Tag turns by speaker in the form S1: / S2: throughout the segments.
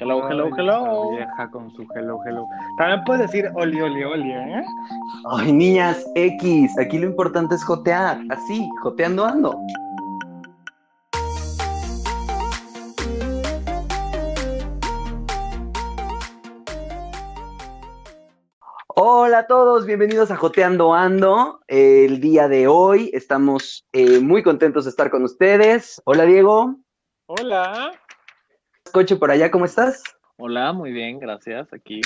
S1: Hello, hello, hello.
S2: Vieja con su hello, hello. También puedes decir oli, oli, oli, ¿eh?
S3: Ay, niñas, X, aquí lo importante es jotear, así, joteando ando. Hola a todos, bienvenidos a Joteando Ando. El día de hoy estamos eh, muy contentos de estar con ustedes. Hola Diego,
S2: Hola.
S3: Coche por allá, ¿cómo estás?
S1: Hola, muy bien, gracias. Aquí.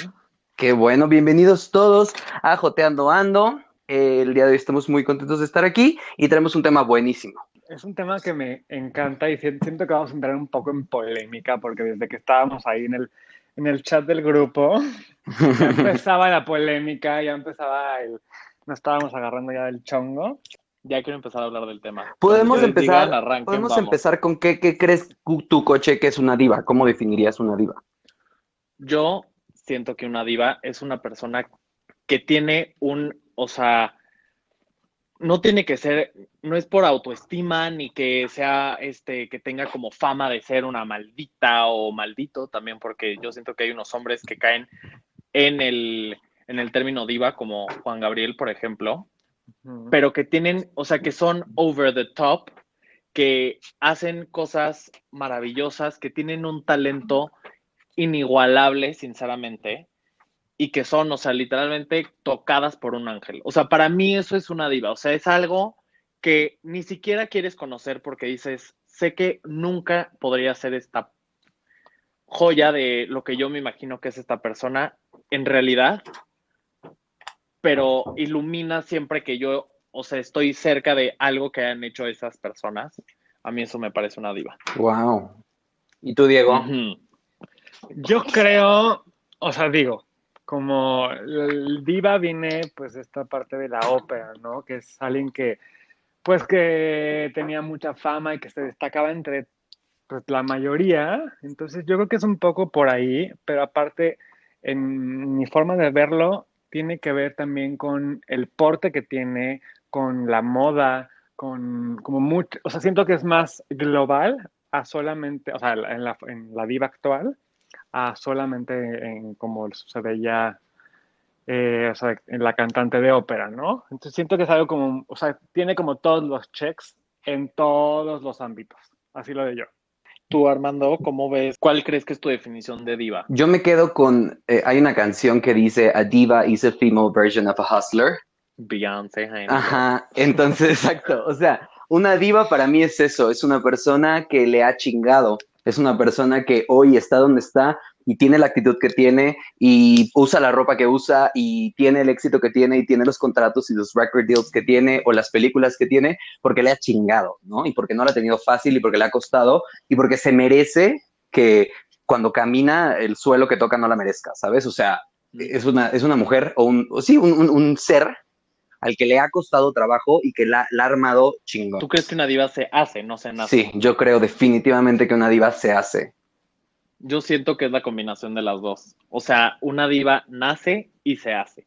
S3: Qué bueno, bienvenidos todos a Joteando Ando. Eh, el día de hoy estamos muy contentos de estar aquí y tenemos un tema buenísimo.
S2: Es un tema que me encanta y si- siento que vamos a entrar un poco en polémica porque desde que estábamos ahí en el, en el chat del grupo, ya empezaba la polémica, ya empezaba el... Nos estábamos agarrando ya del chongo.
S1: Ya quiero empezar a hablar del tema.
S3: Podemos empezar,
S1: digan, arranquen,
S3: podemos
S1: vamos.
S3: empezar con qué, qué crees tu coche que es una diva. ¿Cómo definirías una diva?
S1: Yo siento que una diva es una persona que tiene un, o sea, no tiene que ser, no es por autoestima ni que sea, este, que tenga como fama de ser una maldita o maldito también, porque yo siento que hay unos hombres que caen en el, en el término diva, como Juan Gabriel, por ejemplo, Pero que tienen, o sea, que son over the top, que hacen cosas maravillosas, que tienen un talento inigualable, sinceramente, y que son, o sea, literalmente tocadas por un ángel. O sea, para mí eso es una diva, o sea, es algo que ni siquiera quieres conocer porque dices, sé que nunca podría ser esta joya de lo que yo me imagino que es esta persona en realidad, pero ilumina siempre que yo, o sea, estoy cerca de algo que han hecho esas personas. A mí eso me parece una diva.
S3: Wow. ¿Y tú, Diego?
S2: Yo creo, o sea, digo, como el diva viene pues esta parte de la ópera, ¿no? Que es alguien que pues que tenía mucha fama y que se destacaba entre pues, la mayoría, entonces yo creo que es un poco por ahí, pero aparte en mi forma de verlo tiene que ver también con el porte que tiene, con la moda, con como mucho, o sea, siento que es más global a solamente, o sea, en la, en la diva actual, a solamente en como se veía eh, o sea, en la cantante de ópera, ¿no? Entonces siento que es algo como, o sea, tiene como todos los checks en todos los ámbitos, así lo de yo.
S1: Tú, Armando, ¿cómo ves? ¿Cuál crees que es tu definición de diva?
S3: Yo me quedo con, eh, hay una canción que dice, A diva is a female version of a hustler.
S1: Beyoncé, honey.
S3: Ajá, entonces, exacto. O sea, una diva para mí es eso, es una persona que le ha chingado, es una persona que hoy está donde está y tiene la actitud que tiene y usa la ropa que usa y tiene el éxito que tiene y tiene los contratos y los record deals que tiene o las películas que tiene porque le ha chingado, ¿no? Y porque no lo ha tenido fácil y porque le ha costado y porque se merece que cuando camina el suelo que toca no la merezca, ¿sabes? O sea, es una, es una mujer o un, o sí, un, un- un ser al que le ha costado trabajo y que la, la ha armado chingón.
S1: ¿Tú crees que una diva se hace, no se nace?
S3: Sí, yo creo definitivamente que una diva se hace.
S1: Yo siento que es la combinación de las dos. O sea, una diva nace y se hace.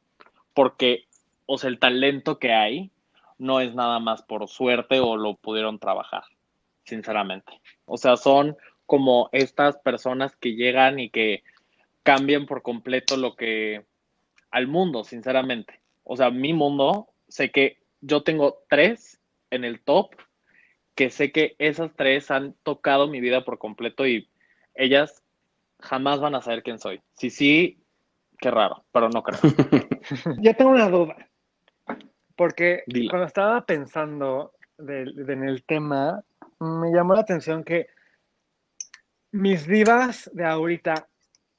S1: Porque, o sea, el talento que hay no es nada más por suerte o lo pudieron trabajar, sinceramente. O sea, son como estas personas que llegan y que cambian por completo lo que al mundo, sinceramente. O sea, mi mundo, sé que yo tengo tres en el top, que sé que esas tres han tocado mi vida por completo y ellas jamás van a saber quién soy. Sí, sí, qué raro, pero no creo.
S2: Yo tengo una duda, porque cuando estaba pensando de- de- en el tema, me llamó la atención que mis divas de ahorita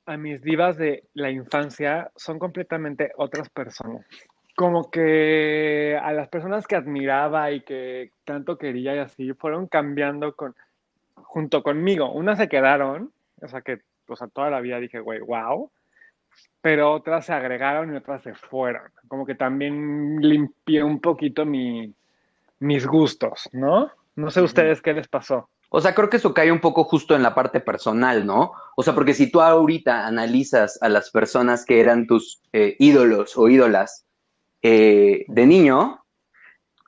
S2: a mis divas de la infancia son completamente otras personas. Como que a las personas que admiraba y que tanto quería y así, fueron cambiando con, junto conmigo. Unas se quedaron, o sea que, o sea, toda la vida dije, güey, wow, pero otras se agregaron y otras se fueron. Como que también limpié un poquito mi, mis gustos, ¿no? No sé ustedes qué les pasó.
S3: O sea, creo que eso cae un poco justo en la parte personal, ¿no? O sea, porque si tú ahorita analizas a las personas que eran tus eh, ídolos o ídolas eh, de niño,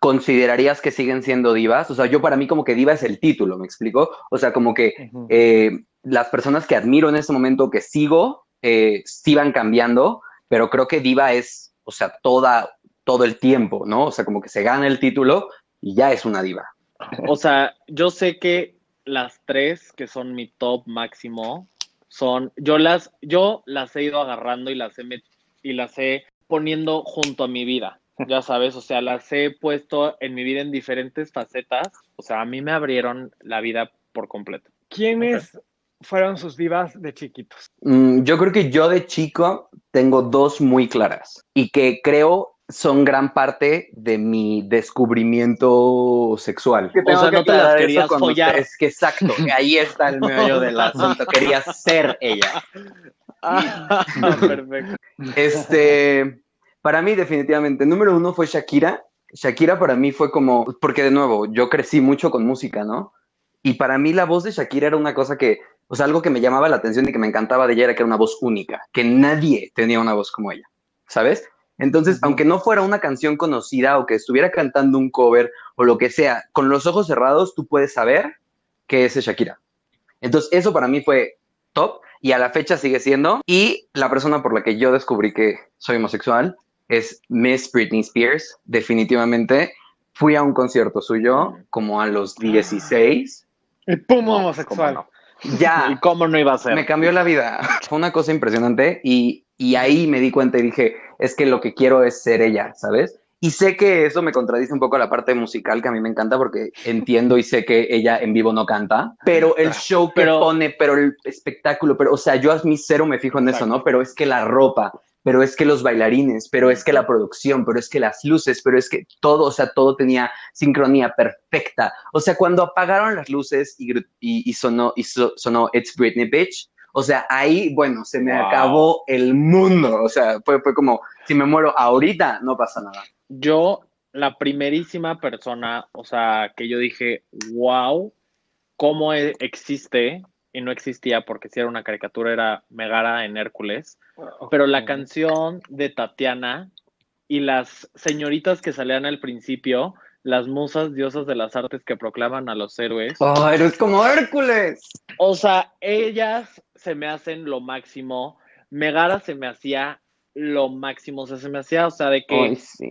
S3: ¿considerarías que siguen siendo divas? O sea, yo para mí como que diva es el título, ¿me explico? O sea, como que eh, las personas que admiro en este momento, que sigo, eh, sí van cambiando, pero creo que diva es, o sea, toda, todo el tiempo, ¿no? O sea, como que se gana el título y ya es una diva.
S1: O sea, yo sé que las tres que son mi top máximo son, yo las, yo las he ido agarrando y las he, y las he poniendo junto a mi vida, ya sabes, o sea, las he puesto en mi vida en diferentes facetas, o sea, a mí me abrieron la vida por completo.
S2: ¿Quiénes fueron sus divas de chiquitos?
S3: Mm, yo creo que yo de chico tengo dos muy claras y que creo son gran parte de mi descubrimiento sexual.
S1: Que o sea, no te las querías follar.
S3: Es que exacto, que ahí está el meollo del asunto. Quería ser ella.
S1: Ah, perfecto.
S3: Este, para mí definitivamente, número uno fue Shakira. Shakira para mí fue como, porque de nuevo, yo crecí mucho con música, ¿no? Y para mí la voz de Shakira era una cosa que, o sea, algo que me llamaba la atención y que me encantaba de ella era que era una voz única, que nadie tenía una voz como ella, ¿sabes? Entonces, aunque no fuera una canción conocida o que estuviera cantando un cover o lo que sea, con los ojos cerrados tú puedes saber que es Shakira. Entonces, eso para mí fue top y a la fecha sigue siendo. Y la persona por la que yo descubrí que soy homosexual es Miss Britney Spears, definitivamente. Fui a un concierto suyo como a los 16.
S2: Y pum, homosexual.
S3: Ya.
S1: ¿Y cómo no iba a ser?
S3: Me cambió la vida. Fue una cosa impresionante y, y ahí me di cuenta y dije, es que lo que quiero es ser ella, ¿sabes? Y sé que eso me contradice un poco a la parte musical que a mí me encanta porque entiendo y sé que ella en vivo no canta, pero el show que
S1: Pero-
S3: pone, pero el espectáculo, pero o sea, yo a mí cero me fijo en eso, ¿no? Pero es que la ropa, pero es que los bailarines, pero es que la producción, pero es que las luces, pero es que todo, o sea, todo tenía sincronía perfecta. O sea, cuando apagaron las luces y, y, y sonó, y so- sonó It's Britney Bitch, o sea, ahí, bueno, se me
S1: Wow.
S3: acabó el mundo. O sea, fue, fue como, si me muero ahorita, no pasa nada.
S1: Yo, la primerísima persona, o sea, que yo dije, wow, cómo e- existe, y no existía porque si era una caricatura, era Megara en Hércules, pero la canción de Tatiana y las señoritas que salían al principio, las musas diosas de las artes que proclaman a los héroes,
S3: Oh, eres como Hércules.
S1: o sea, ellas se me hacen lo máximo, Megara se me hacía lo máximo, o sea, se me hacía, o sea, de que
S3: Ay, sí.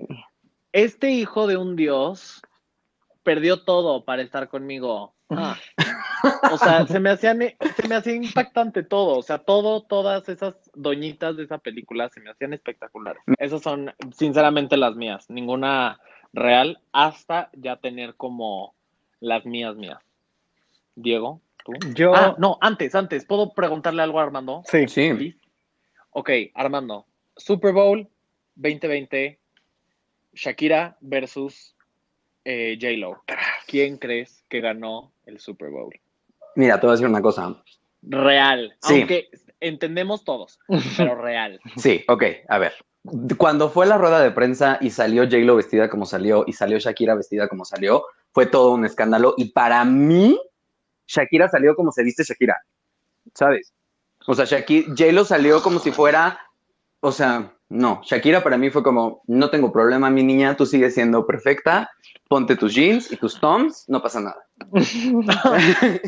S1: este hijo de un dios perdió todo para estar conmigo. Ah. O sea, se me hacían, se me hacía impactante todo. O sea, todo, todas esas doñitas de esa película se me hacían espectaculares. Esas son, sinceramente, las mías. Ninguna real, hasta ya tener como las mías mías. Diego, tú.
S2: Yo,
S1: Ah, no, antes, antes. ¿Puedo preguntarle algo a Armando?
S2: sí.
S3: Sí.
S1: Ok, Armando. Super Bowl 2020, Shakira versus eh, J-Lo. ¿Quién crees que ganó el Super Bowl?
S3: Mira, te voy a decir una cosa.
S1: Real.
S3: Sí.
S1: Aunque entendemos todos, pero real.
S3: Sí, ok, a ver. Cuando fue la rueda de prensa y salió J-Lo vestida como salió y salió Shakira vestida como salió, fue todo un escándalo. Y para mí, Shakira salió como se viste Shakira, ¿sabes? O sea, Shaki- J-Lo salió como si fuera, o sea, no, Shakira para mí fue como, no tengo problema, mi niña, tú sigues siendo perfecta, ponte tus jeans y tus toms, no pasa nada.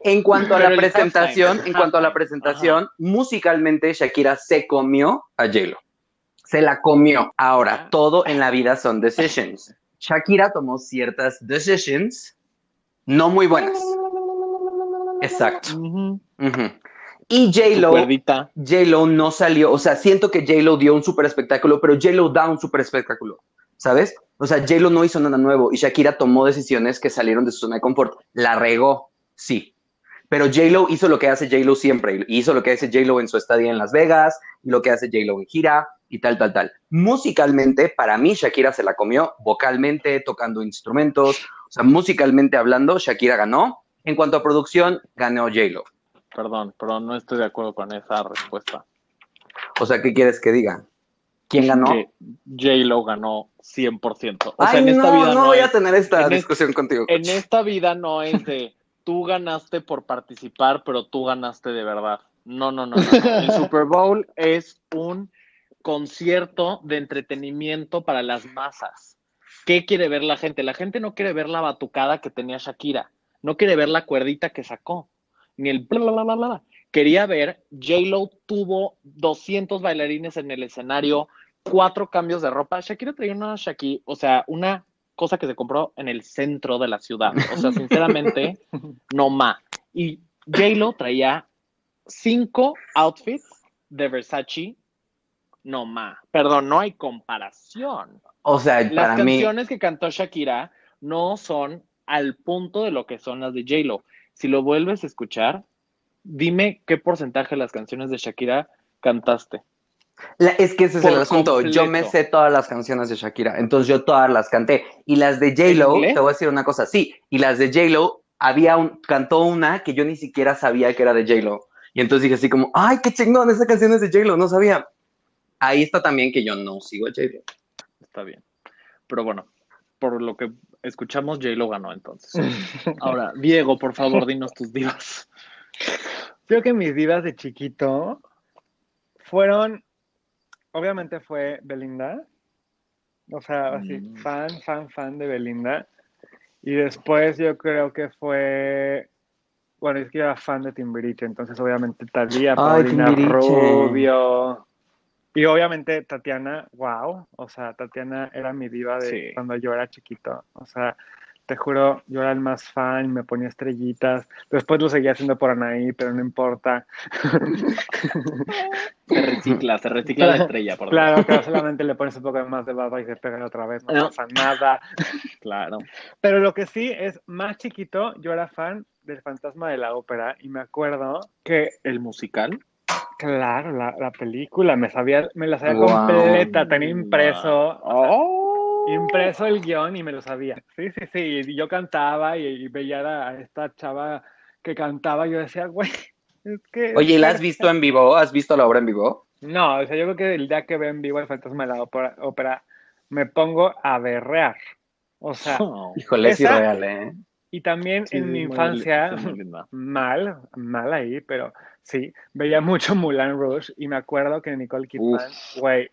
S3: en cuanto a la presentación, en cuanto a la presentación, musicalmente Shakira se comió a J-Lo. Se la comió. Ahora,
S1: Ah.
S3: todo en la vida son decisions. Shakira tomó ciertas decisions no muy buenas. Exacto. Y J-Lo. J-Lo no salió, o sea, siento que J-Lo dio un super espectáculo, pero J-Lo da un super espectáculo, ¿sabes? O sea, J-Lo no hizo nada nuevo y Shakira tomó decisiones que salieron de su zona de confort. La regó, sí. Pero J-Lo hizo lo que hace J-Lo siempre. Hizo lo que hace J-Lo en su estadía en Las Vegas, y lo que hace J-Lo en gira y tal, tal, tal. Musicalmente, para mí, Shakira se la comió vocalmente, tocando instrumentos. O sea, musicalmente hablando, Shakira ganó. En cuanto a producción, ganó J-Lo.
S1: Perdón, pero no estoy de acuerdo con esa respuesta.
S3: O sea, ¿qué quieres que diga? ¿Quién ganó?
S1: Que J-Lo ganó 100%. O
S3: Ay,
S1: sea, en esta
S3: no,
S1: vida
S3: no
S1: no,
S3: voy
S1: es-
S3: a tener esta
S1: es-
S3: discusión contigo.
S1: En esta vida no es de tú ganaste por participar, pero tú ganaste de verdad. No, no, no. no, no. El Super Bowl es un concierto de entretenimiento para las masas. ¿Qué quiere ver la gente? La gente no quiere ver la batucada que tenía Shakira. No quiere ver la cuerdita que sacó. Ni el bla, bla, bla, bla. Quería ver, J-Lo tuvo 200 bailarines en el escenario, cuatro cambios de ropa. Shakira traía una Shakira, o sea, una cosa que se compró en el centro de la ciudad. O sea, sinceramente, no ma. Y J-Lo traía cinco outfits de Versace, no ma. Perdón, no hay comparación.
S3: O sea,
S1: Las
S3: para mí,
S1: canciones que cantó Shakira no son al punto de lo que son las de J-Lo. Si lo vuelves a escuchar, dime qué porcentaje de las canciones de Shakira cantaste.
S3: la- es que ese es el asunto. Yo me sé todas las canciones de Shakira, entonces yo todas las canté. Y las de J-Lo, te voy a decir una cosa, sí, y las de J-Lo, había un, cantó una que yo ni siquiera sabía que era de J-Lo. Y entonces dije así como, ay, qué chingón, esa canción es de J-Lo, no sabía. Ahí está también que yo no sigo a J-Lo.
S1: Está bien. Pero bueno, por lo que escuchamos, J-Lo ganó entonces. Ahora, Diego, por favor, dinos tus divas.
S2: Creo que mis divas de chiquito fueron, obviamente fue Belinda, o sea, así,
S1: Mm.
S2: fan, fan, fan de Belinda. Y después yo creo que fue, bueno, es que yo era fan de Timbiriche, entonces obviamente Talía, Paulina
S3: Timbiriche.
S2: Rubio. Y obviamente Tatiana, wow, o sea, Tatiana era mi diva de
S1: Sí.
S2: cuando yo era chiquito, o sea, te juro, yo era el más fan, me ponía estrellitas, después lo seguía haciendo por Anaí, pero no importa.
S1: Se recicla, se recicla la estrella, por favor.
S2: Claro, que solamente le pones un poco más de baba y se pega otra vez, no
S1: No.
S2: pasa nada.
S1: Claro.
S2: Pero lo que sí es, más chiquito, yo era fan del Fantasma de la Ópera y me acuerdo que,
S1: ¿El musical?
S2: Claro, la, la película, me sabía, me la sabía
S3: Wow.
S2: completa, tenía impreso,
S1: Oh.
S2: impreso el guion y me lo sabía. Sí, sí, sí, y yo cantaba y, y veía a esta chava que cantaba yo decía, güey, es que...
S3: Oye, ¿y la has
S2: es-
S3: visto en vivo? ¿Has visto la obra en vivo?
S2: No, o sea, yo creo que el día que veo en vivo el Fantasma de la Ópera, ópera, me pongo a berrear. O sea,
S1: Oh.
S3: Híjole, es
S2: Esa-
S3: irreal, ¿eh?
S2: Y también
S1: Sí,
S2: en mi infancia, mal, mal ahí, pero sí, veía mucho Mulan Rouge y me acuerdo que Nicole Kidman, güey,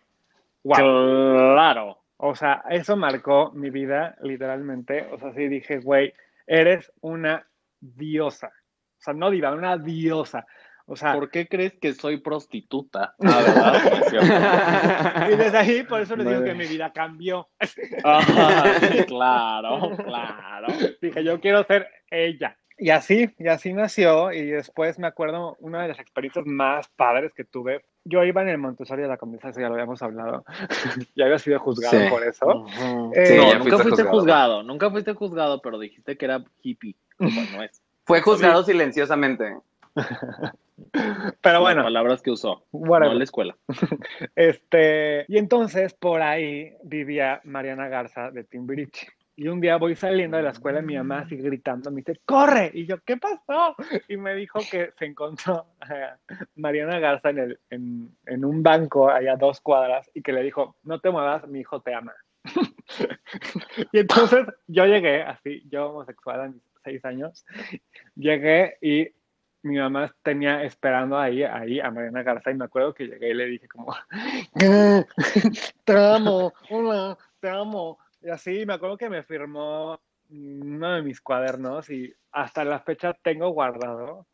S2: wow.
S1: Claro.
S2: O sea, eso marcó mi vida, literalmente. O sea, sí dije, güey, eres una diosa. O sea, no diva, una diosa. O sea,
S1: ¿Por qué crees que soy prostituta? Ah. No
S2: y desde ahí, por eso les digo que mi vida cambió.
S1: Sí, claro, claro.
S2: Dije, yo quiero ser ella. Y así, y así nació. Y después me acuerdo, una de las experiencias más padres que tuve. Yo iba en el Montessori de la Condesa, eso ya lo habíamos hablado. ya había sido juzgado
S3: Sí.
S2: por eso. Eh,
S3: Sí,
S1: no,
S3: ya
S1: nunca
S3: fuiste
S1: fuiste
S3: juzgado.
S1: juzgado, nunca fuiste juzgado, pero dijiste que era hippie. Bueno, es.
S3: Fue juzgado silenciosamente.
S2: Pero
S1: Las
S2: bueno,
S1: palabras que usó.
S2: whatever.
S1: No en la escuela.
S2: Este, y entonces por ahí vivía Mariana Garza de Timbiriche. Y un día voy saliendo de la escuela y mi mamá sigue gritando, me dice, ¡corre! Y yo, ¿qué pasó? Y me dijo que se encontró a Mariana Garza en, el, en, en un banco allá a dos cuadras y que le dijo, no te muevas, mi hijo te ama. y entonces yo llegué, así, yo homosexual a mis seis años, llegué y mi mamá tenía esperando ahí, ahí a Mariana Garza y me acuerdo que llegué y le dije como, te amo, hola, te amo. Y así me acuerdo que me firmó uno de mis cuadernos y hasta la fecha tengo guardado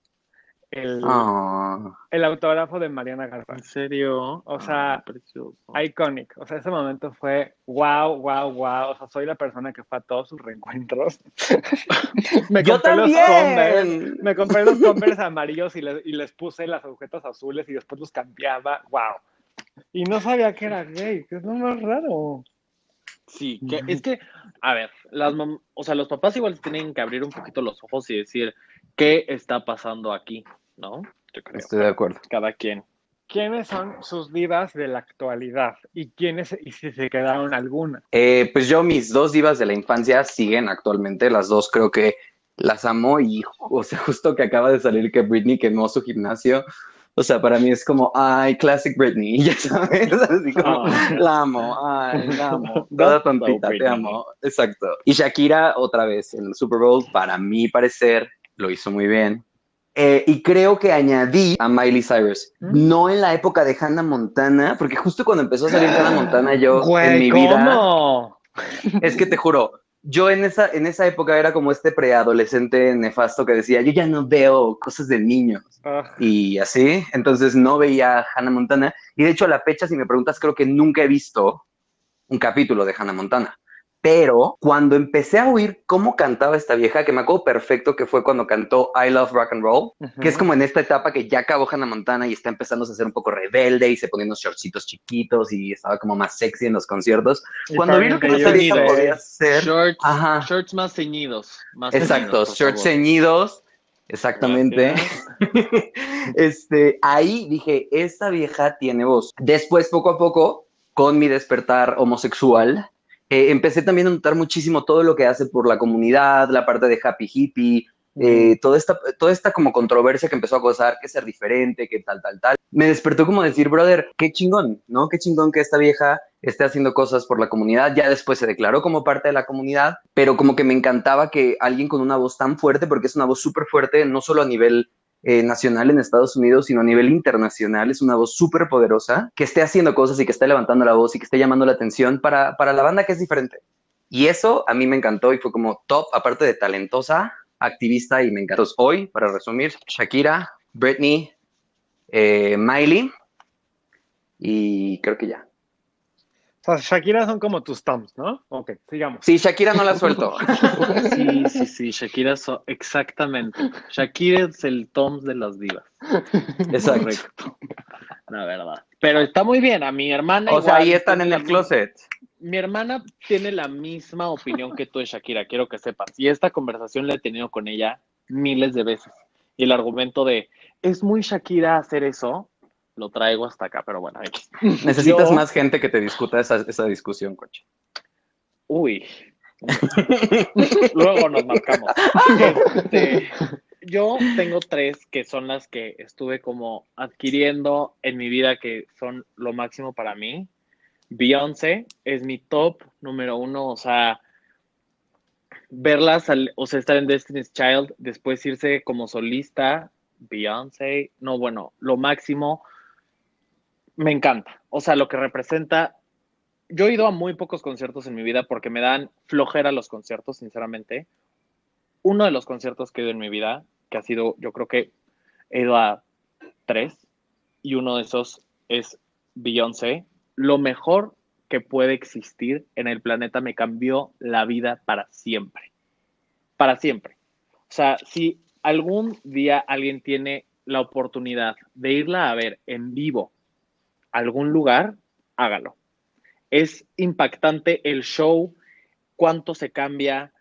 S2: el,
S3: Ah.
S2: el autógrafo de Mariana Garza.
S1: ¿En serio?
S2: O sea,
S1: Ah, precioso.
S2: Iconic. O sea, ese momento fue wow, wow, wow. O sea, soy la persona que fue a todos sus reencuentros. me
S3: ¡Yo
S2: compré los Converse. Me compré los Converse amarillos y, le- y les puse las agujetas azules y después los cambiaba. ¡Wow! Y no sabía que era gay, que es lo más raro.
S1: Sí, que es que, a ver, las o sea, los papás igual tienen que abrir un poquito los ojos y decir qué está pasando aquí, ¿no? Yo creo.
S3: Estoy de acuerdo.
S1: Cada quien.
S2: ¿Quiénes son sus divas de la actualidad? ¿Y quiénes, y si se quedaron alguna?
S3: Eh, pues yo, mis dos divas de la infancia siguen actualmente. Las dos creo que las amo y, o sea, justo que acaba de salir que Britney quemó su gimnasio. O sea, para mí es como, ay, classic Britney, ya sabes, así como,
S1: Ah.
S3: la amo, ay, la amo, toda tontita, te amo, exacto. Y Shakira, otra vez, en el Super Bowl, para mi parecer, lo hizo muy bien. Eh, y creo que añadí a Miley Cyrus,
S2: ¿Mm?
S3: no en la época de Hannah Montana, porque justo cuando empezó a salir Hannah Montana, yo en mi vida,
S2: ¿cómo?
S3: es que te juro, yo en esa, en esa época era como este preadolescente nefasto que decía, yo ya no veo cosas de niños.
S2: Ah,
S3: Y así, entonces no veía Hannah Montana. Y de hecho, a la fecha, si me preguntas, creo que nunca he visto un capítulo de Hannah Montana. Pero cuando empecé a oír cómo cantaba esta vieja, que me acuerdo perfecto que fue cuando cantó I Love Rock and Roll, que es como en esta etapa que ya acabó Hannah Montana y está empezando a ser un poco rebelde y se ponía unos shortcitos chiquitos y estaba como más sexy en los conciertos.
S2: Y
S3: Cuando vi lo que esta vieja podía hacer,
S1: Shorts,
S3: Ajá.
S1: shorts más ceñidos. Más
S3: exacto,
S1: ceñidos,
S3: shorts
S1: favor.
S3: ceñidos, exactamente. Este, ahí dije, esta vieja tiene voz. Después, poco a poco, con mi despertar homosexual, eh, empecé también a notar muchísimo todo lo que hace por la comunidad, la parte de happy hippie, eh, toda, esta, toda esta como controversia que empezó a causar, que ser diferente, que tal, tal, tal. Me despertó como decir, brother, qué chingón, ¿no? Qué chingón que esta vieja esté haciendo cosas por la comunidad. Ya después se declaró como parte de la comunidad, pero como que me encantaba que alguien con una voz tan fuerte, porque es una voz súper fuerte, no solo a nivel eh, nacional en Estados Unidos, sino a nivel internacional. Es una voz súper poderosa, que esté haciendo cosas y que esté levantando la voz y que esté llamando la atención para, para la banda que es diferente. Y eso a mí me encantó y fue como top, aparte de talentosa, activista y me encantó. Entonces, hoy, para resumir, Shakira, Britney, eh, Miley y creo que ya.
S2: O sea, Shakira son como tus thumbs, ¿no? Ok, sigamos.
S3: Sí, Shakira no la suelto.
S1: Sí, sí, sí, Shakira, so- exactamente. Shakira es el Tom de las divas.
S3: Exacto.
S1: Correcto. La verdad. Pero está muy bien, a mi hermana.
S3: O sea, ahí están en el closet.
S1: Mi hermana tiene la misma opinión que tú de Shakira, quiero que sepas. Y esta conversación la he tenido con ella miles de veces. Y el argumento de, es muy Shakira hacer eso, lo traigo hasta acá, pero bueno.
S3: Necesitas
S1: Yo-
S3: más gente que te discuta esa, esa discusión, coche.
S1: Uy. Luego nos marcamos. Este, yo tengo tres que son las que estuve como adquiriendo en mi vida que son lo máximo para mí. Beyoncé es mi top número uno, o sea, verlas, o sea, estar en Destiny's Child, después irse como solista, Beyoncé, no, bueno, lo máximo, me encanta. O sea, lo que representa yo he ido a muy pocos conciertos en mi vida porque me dan flojera los conciertos, sinceramente. Uno de los conciertos que he ido en mi vida, que ha sido, yo creo que he ido a tres, y uno de esos es Beyoncé. Lo mejor que puede existir en el planeta me cambió la vida para siempre. Para siempre. O sea, si algún día alguien tiene la oportunidad de irla a ver en vivo algún lugar, hágalo es impactante el show, cuánto se cambia,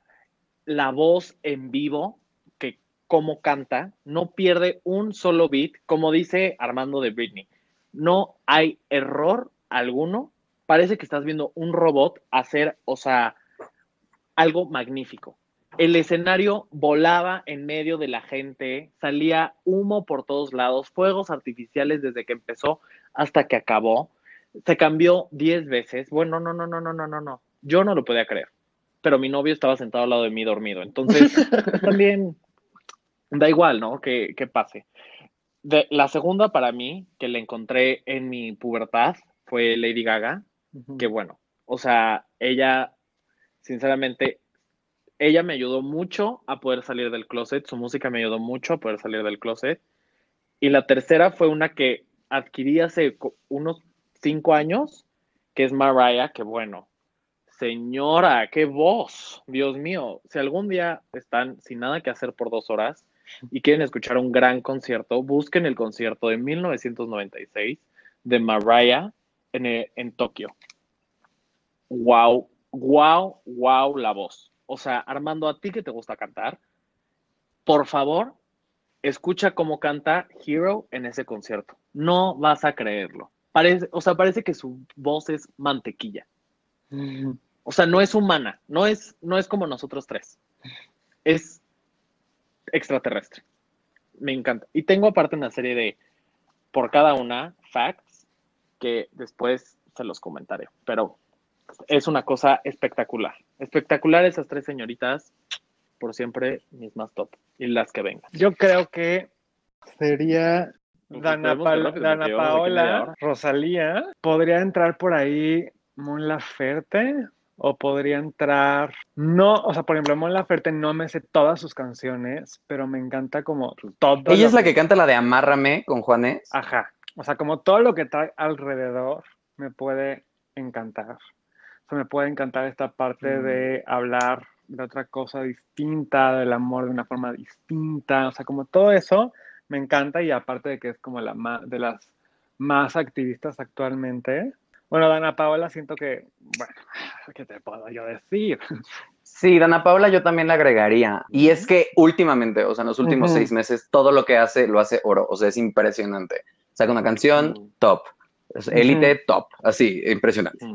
S1: la voz en vivo, que cómo canta, no pierde un solo beat, como dice Armando de Britney. No hay error alguno. Parece que estás viendo un robot hacer, o sea, algo magnífico. El escenario volaba en medio de la gente, salía humo por todos lados, fuegos artificiales desde que empezó hasta que acabó se cambió 10 veces. Bueno, no, no, no, no, no, no, no. Yo no lo podía creer. Pero mi novio estaba sentado al lado de mí dormido. Entonces, también da igual, ¿no? Que, que pase. De, la segunda para mí, que la encontré en mi pubertad, fue Lady Gaga. Que bueno, o sea, ella, sinceramente, ella me ayudó mucho a poder salir del closet. Su música me ayudó mucho a poder salir del closet. Y la tercera fue una que adquirí hace unos cinco años, que es Mariah, que bueno, señora, qué voz, Dios mío, si algún día están sin nada que hacer por dos horas y quieren escuchar un gran concierto, busquen el concierto de 1996 de Mariah en, eh, en Tokio. Wow, wow, wow la voz. O sea, Armando, a ti que te gusta cantar, por favor, escucha cómo canta Hero en ese concierto. No vas a creerlo. Parece, o sea, parece que su voz es mantequilla. O sea, no es humana, no es, no es como nosotros tres. Es extraterrestre. Me encanta. Y tengo aparte una serie de, por cada una, facts, que después se los comentaré. Pero es una cosa espectacular. Espectacular esas tres señoritas, por siempre mis más top. Y las que vengan.
S2: Yo creo que sería Dana, Pa-
S1: rápido,
S2: Paola. Rosalía. Podría entrar por ahí Mon Laferte o podría entrar, no, o sea, por ejemplo, Mon Laferte no me sé todas sus canciones, pero me encanta como todo.
S3: Ella es la que canta la de Amárrame con Juanes.
S2: Ajá, o sea, como todo lo que trae alrededor me puede encantar. O sea, me puede encantar esta parte
S1: Mm.
S2: de hablar de otra cosa distinta, del amor de una forma distinta, o sea, como todo eso me encanta y aparte de que es como la de las más activistas actualmente. Bueno, Dana Paola siento que, bueno, ¿qué te puedo yo decir?
S3: Sí, Dana Paola yo también la agregaría. Y es que últimamente, o sea, en los últimos
S2: Ujú.
S3: seis meses, todo lo que hace lo hace oro. O sea, es impresionante. Saca una canción, top. Es Élite, top. Así, impresionante.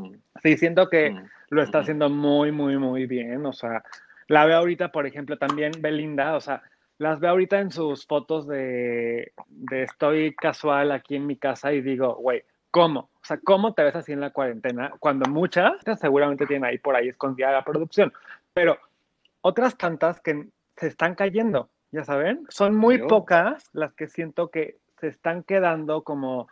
S2: Sí, siento que
S1: mm,
S2: lo está haciendo muy, muy, muy bien. O sea, la veo ahorita, por ejemplo, también Belinda, o sea, las veo ahorita en sus fotos de, de estoy casual aquí en mi casa y digo, güey, ¿cómo? O sea, ¿cómo te ves así en la cuarentena? Cuando muchas seguramente tienen ahí por ahí escondida la producción, pero otras tantas que se están cayendo, ya saben, son muy pocas las que siento que se están quedando como,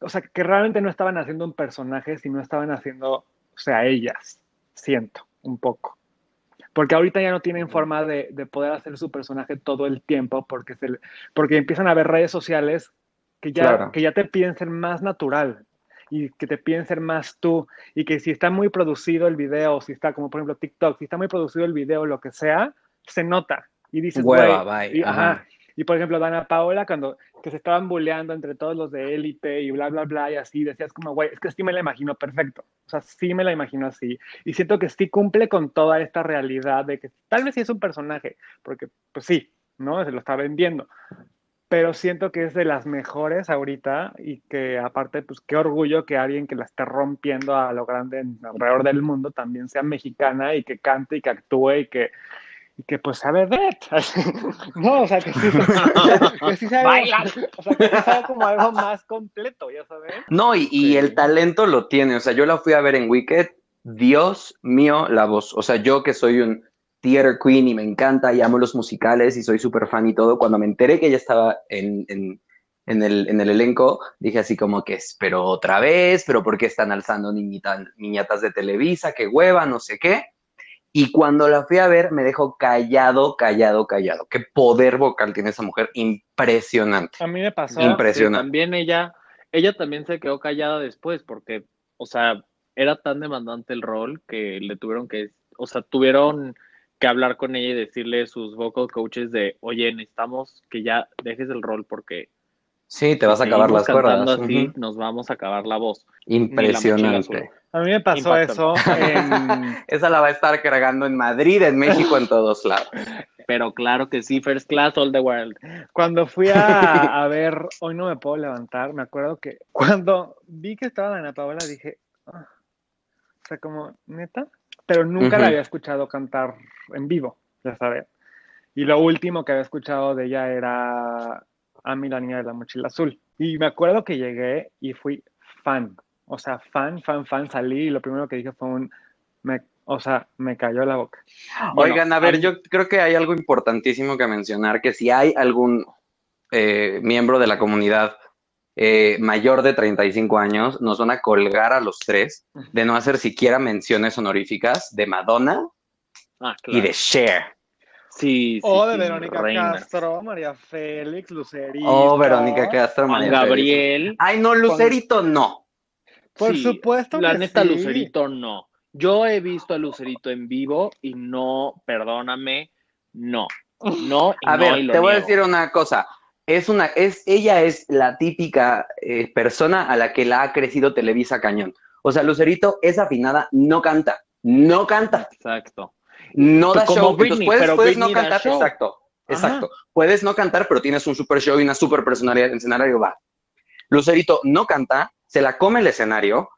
S2: o sea, que realmente no estaban haciendo un personaje, sino estaban haciendo, o sea, ellas, siento, un poco. Porque ahorita ya no tienen forma de, de poder hacer su personaje todo el tiempo, porque, se, porque empiezan a ver redes sociales que ya,
S3: Claro.
S2: que ya te piden ser más natural y que te piden ser más tú y que si está muy producido el video, si está como por ejemplo TikTok, si está muy producido el video, lo que sea, se nota y dices,
S3: Hueva, bye,
S2: y,
S3: ajá.
S2: ajá. Y por ejemplo, Dana Paola, cuando que se estaban bulleando entre todos los de élite y bla, bla, bla, y así, decías como, güey, es que sí me la imagino perfecto. O sea, sí me la imagino así. Y siento que sí cumple con toda esta realidad de que tal vez sí es un personaje, porque pues sí, ¿no? Se lo está vendiendo. Pero siento que es de las mejores ahorita y que aparte, pues qué orgullo que alguien que la esté rompiendo a lo grande alrededor del mundo también sea mexicana y que cante y que actúe y que, y que pues sabe ver. No, o sea, que sí, que sí sabe,
S1: Baila.
S2: o sea, que sí sabe como algo más completo, ya sabes.
S3: No, y, y
S1: Sí.
S3: el talento lo tiene. O sea, yo la fui a ver en Wicked. Dios mío, la voz. O sea, yo que soy un theater queen y me encanta y amo los musicales y soy súper fan y todo, cuando me enteré que ella estaba en, en, en el, en el elenco, dije así como que, pero otra vez, pero ¿por qué están alzando niñita- niñatas de Televisa? Qué hueva, no sé qué. Y cuando la fui a ver, me dejó callado, callado, callado. Qué poder vocal tiene esa mujer, impresionante.
S2: A mí me pasó.
S3: Impre- Impresionante.
S1: También ella, ella también se quedó callada después porque, o sea, era tan demandante el rol que le tuvieron que, o sea, tuvieron que hablar con ella y decirle sus vocal coaches de, oye, necesitamos que ya dejes el rol porque
S3: Sí, te vas a acabar las cuerdas.
S1: cantando así, nos vamos a acabar la voz. La
S3: Impresionante.
S2: A mí me pasó eso en,
S3: Esa la va a estar cargando en Madrid, en México, en todos lados.
S1: Pero claro que sí, first class all the world.
S2: Cuando fui a, a ver Hoy no me puedo levantar, me acuerdo que cuando vi que estaba Ana Paola dije, "Ah", o sea, como, neta, pero nunca la había escuchado cantar en vivo, ya sabes. Y lo último que había escuchado de ella era A mí la niña de la mochila azul. Y me acuerdo que llegué y fui fan, o sea, fan, fan, fan, salí y lo primero que dije fue un, me, o sea, me cayó la boca.
S1: Bueno,
S3: Oigan, a ver, yo creo que hay algo importantísimo que mencionar, que si hay algún eh, miembro de la comunidad eh, mayor de 35 años, nos van a colgar a los tres de no hacer siquiera menciones honoríficas de Madonna
S1: Ah,
S3: y de Cher.
S1: Sí, sí,
S2: O de
S1: sí,
S2: Verónica
S1: reina.
S2: Castro, María Félix, Lucerito.
S3: Oh, Verónica Castro, María Félix.
S1: Gabriel.
S3: Ay, no, Lucerito no.
S2: Por
S1: Sí,
S2: supuesto
S1: La
S2: que
S1: neta,
S2: sí.
S1: Lucerito no. Yo he visto a Lucerito en vivo y no, perdóname, no. No, y
S3: A
S1: no,
S3: ver,
S1: y lo
S3: te voy a decir una cosa. Es una, es, ella es la típica eh, persona a la que la ha crecido Televisa Cañón. O sea, Lucerito es afinada, no canta, no canta,
S1: Exacto.
S3: No da
S1: Pues como
S3: show.
S1: Britney,
S3: puedes,
S1: pero
S3: puedes
S1: Britney
S3: no
S1: da
S3: cantar,
S1: show.
S3: exacto,
S1: Ajá.
S3: exacto. Puedes no cantar, pero tienes un super show y una super personalidad en escenario, va. Lucerito no canta, se la come el escenario,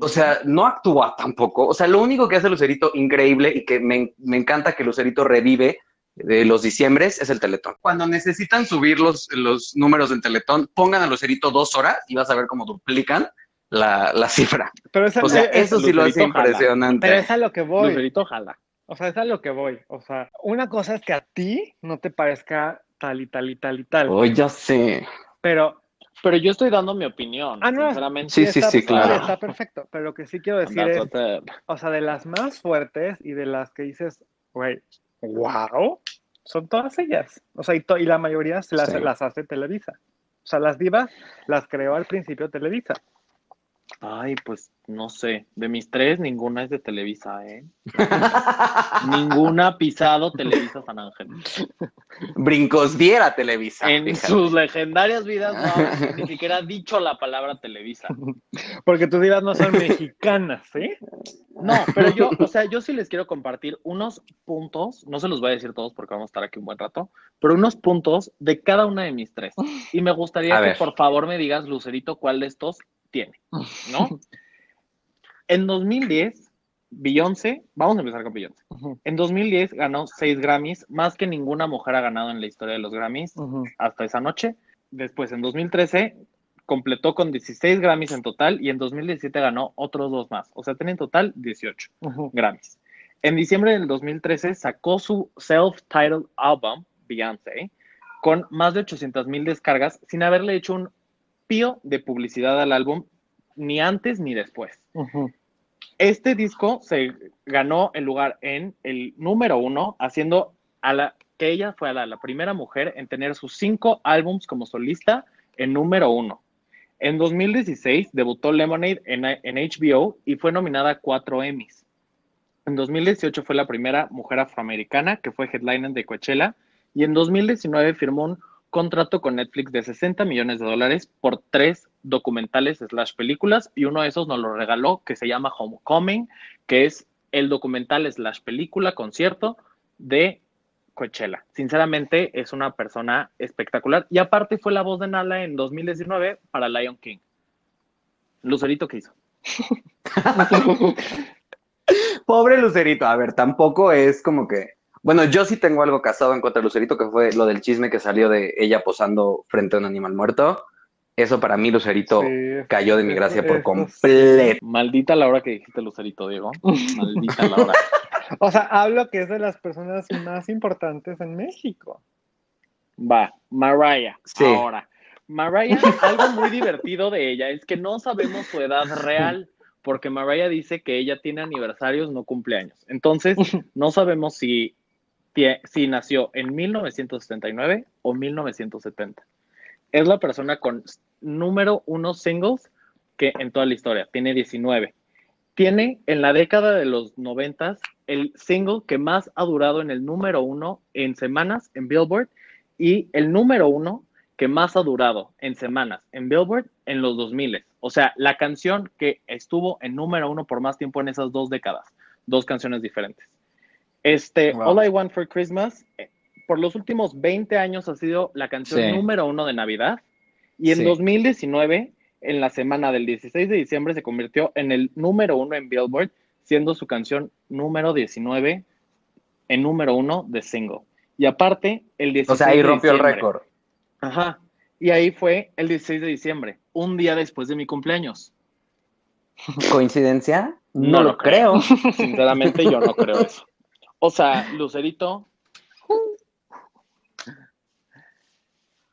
S3: o sea, no actúa tampoco. O sea, lo único que hace Lucerito increíble y que me, me encanta que Lucerito revive de los diciembres es el Teletón. Cuando necesitan subir los, los números del Teletón, pongan a Lucerito dos horas y vas a ver cómo duplican la, la cifra.
S2: Pero es,
S3: O sea,
S2: es-
S3: eso sí lo hace
S1: jala.
S3: impresionante.
S2: pero es a lo que voy.
S1: Lucerito jala.
S2: O sea, es a lo que voy. O sea, una cosa es que a ti no te parezca tal y tal y tal y tal.
S3: Oh, ya sé.
S2: Pero
S1: Pero yo estoy dando mi opinión,
S2: Ah, no.
S1: sinceramente.
S3: Sí, sí,
S2: está-
S3: sí, claro.
S2: Está perfecto, pero lo que sí quiero decir es, o sea, de las más fuertes y de las que dices, güey, wow, son todas ellas. O sea, y, to- y la mayoría se las,
S3: Sí.
S2: las hace Televisa. O sea, las divas las creó al principio Televisa.
S1: Ay, pues no sé. De mis tres, ninguna es de Televisa, ¿eh? Ninguna ha pisado Televisa San Ángel.
S3: Brincos diera Televisa.
S1: En
S3: fíjate.
S1: sus legendarias vidas no, ni siquiera ha dicho la palabra Televisa.
S2: Porque tus divas no son mexicanas, ¿sí?
S1: No, pero yo, o sea, yo sí les quiero compartir unos puntos, no se los voy a decir todos porque vamos a estar aquí un buen rato, pero unos puntos de cada una de mis tres. Y me gustaría
S3: A
S1: que
S3: ver.
S1: por favor me digas, Lucerito, cuál de estos tiene, ¿no? En 2010, Beyoncé, vamos a empezar con Beyoncé. En 2010 ganó seis Grammys, más que ninguna mujer ha ganado en la historia de los Grammys hasta esa noche. Después, en 2013, completó con 16 Grammys en total y en 2017 ganó otros dos más. O sea, tiene en total 18
S2: Ujú.
S1: Grammys. En diciembre del 2013 sacó su self-titled album, Beyoncé, con más de 800 mil descargas sin haberle hecho un pío de publicidad al álbum ni antes ni después. Este disco se ganó el lugar en el número uno, haciendo a la que ella fue la, la primera mujer en tener sus cinco álbums como solista en número uno. En 2016 debutó Lemonade en, en HBO y fue nominada a cuatro Emmys. En 2018 fue la primera mujer afroamericana que fue headliner de Coachella y en 2019 firmó un contrato con Netflix de 60 millones de dólares por tres documentales slash películas y uno de esos nos lo regaló que se llama Homecoming, que es el documental slash película concierto de Coachella. Sinceramente es una persona espectacular y aparte fue la voz de Nala en 2019 para Lion King. Lucerito, ¿qué hizo?
S3: Pobre Lucerito, a ver, tampoco es como que. Bueno, yo sí tengo algo casado en contra de Lucerito, que fue lo del chisme que salió de ella posando frente a un animal muerto. Eso para mí, Lucerito,
S2: Sí,
S3: cayó de mi gracia por completo.
S1: Maldita la hora que dijiste Lucerito, Diego. Maldita la hora.
S2: O sea, hablo que es de las personas más importantes en México.
S1: Va, Mariah.
S3: Sí.
S1: Ahora, Mariah, algo muy divertido de ella es que no sabemos su edad real, porque Mariah dice que ella tiene aniversarios, no cumpleaños. Entonces, no sabemos si, si nació en 1979 o 1970. Es la persona con número uno singles que en toda la historia, tiene 19. Tiene en la década de los 90 el single que más ha durado en el número uno en semanas en Billboard y el número uno que más ha durado en semanas en Billboard en los 2000. O sea, la canción que estuvo en número uno por más tiempo en esas dos décadas. Dos canciones diferentes. Este,
S3: Wow.
S1: All I Want for Christmas, eh, por los últimos 20 años ha sido la canción
S3: Sí.
S1: número uno de Navidad. Y en
S3: Sí.
S1: 2019, en la semana del 16 de diciembre, se convirtió en el número uno en Billboard, siendo su canción número 19 en número uno de single. Y aparte, el 16
S3: O sea, ahí rompió el récord.
S1: Ajá. Y ahí fue el 16 de diciembre, un día después de mi cumpleaños.
S3: ¿Coincidencia? No, lo
S1: creo.
S3: creo.
S1: Sinceramente, yo no creo eso. O sea, Lucerito.